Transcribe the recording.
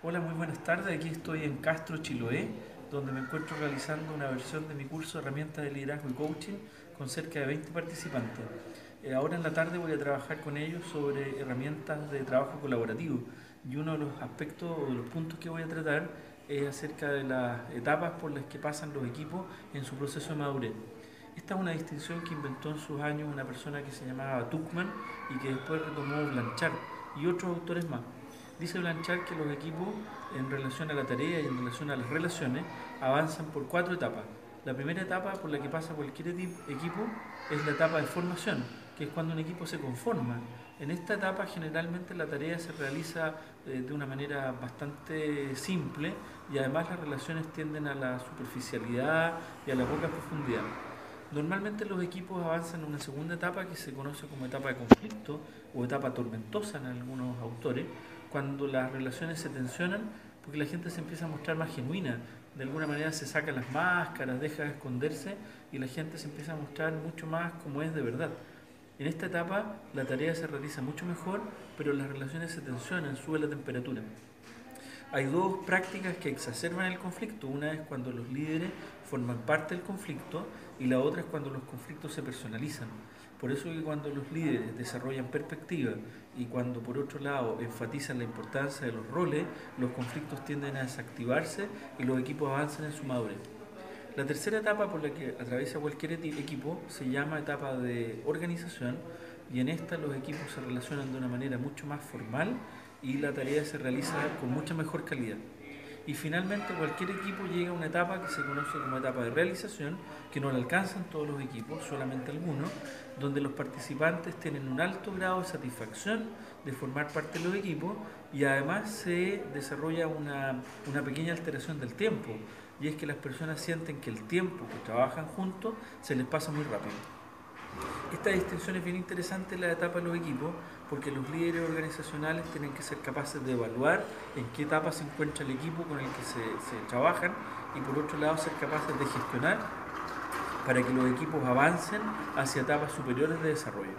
Hola, muy buenas tardes. Aquí estoy en Castro, Chiloé, donde me encuentro realizando una versión de mi curso herramientas de liderazgo y coaching con cerca de 20 participantes. Eh, ahora en la tarde voy a trabajar con ellos sobre herramientas de trabajo colaborativo y uno de los aspectos o de los puntos que voy a tratar es acerca de las etapas por las que pasan los equipos en su proceso de madurez. Esta es una distinción que inventó en sus años una persona que se llamaba Tuckman y que después retomó Blanchard y otros autores más. Dice Blanchard que los equipos en relación a la tarea y en relación a las relaciones avanzan por cuatro etapas. La primera etapa por la que pasa cualquier equipo es la etapa de formación, que es cuando un equipo se conforma. En esta etapa generalmente la tarea se realiza eh, de una manera bastante simple y además las relaciones tienden a la superficialidad y a la poca profundidad. Normalmente los equipos avanzan en una segunda etapa que se conoce como etapa de conflicto o etapa tormentosa en algunos autores, cuando las relaciones se tensionan porque la gente se empieza a mostrar más genuina, de alguna manera se sacan las máscaras, deja de esconderse y la gente se empieza a mostrar mucho más como es de verdad. En esta etapa la tarea se realiza mucho mejor, pero las relaciones se tensionan, sube la temperatura. Hay dos prácticas que exacerban el conflicto. Una es cuando los líderes forman parte del conflicto y la otra es cuando los conflictos se personalizan. Por eso que cuando los líderes desarrollan perspectiva y cuando por otro lado enfatizan la importancia de los roles, los conflictos tienden a desactivarse y los equipos avanzan en su madurez. La tercera etapa por la que atraviesa cualquier equipo se llama etapa de organización y en esta los equipos se relacionan de una manera mucho más formal y la tarea se realiza con mucha mejor calidad. Y finalmente cualquier equipo llega a una etapa que se conoce como etapa de realización, que no la alcanzan todos los equipos, solamente algunos, donde los participantes tienen un alto grado de satisfacción de formar parte de los equipos y además se desarrolla una, una pequeña alteración del tiempo, y es que las personas sienten que el tiempo que trabajan juntos se les pasa muy rápido. Esta distinción es bien interesante en la etapa de los equipos porque los líderes organizacionales tienen que ser capaces de evaluar en qué etapa se encuentra el equipo con el que se, se trabajan y por otro lado ser capaces de gestionar para que los equipos avancen hacia etapas superiores de desarrollo.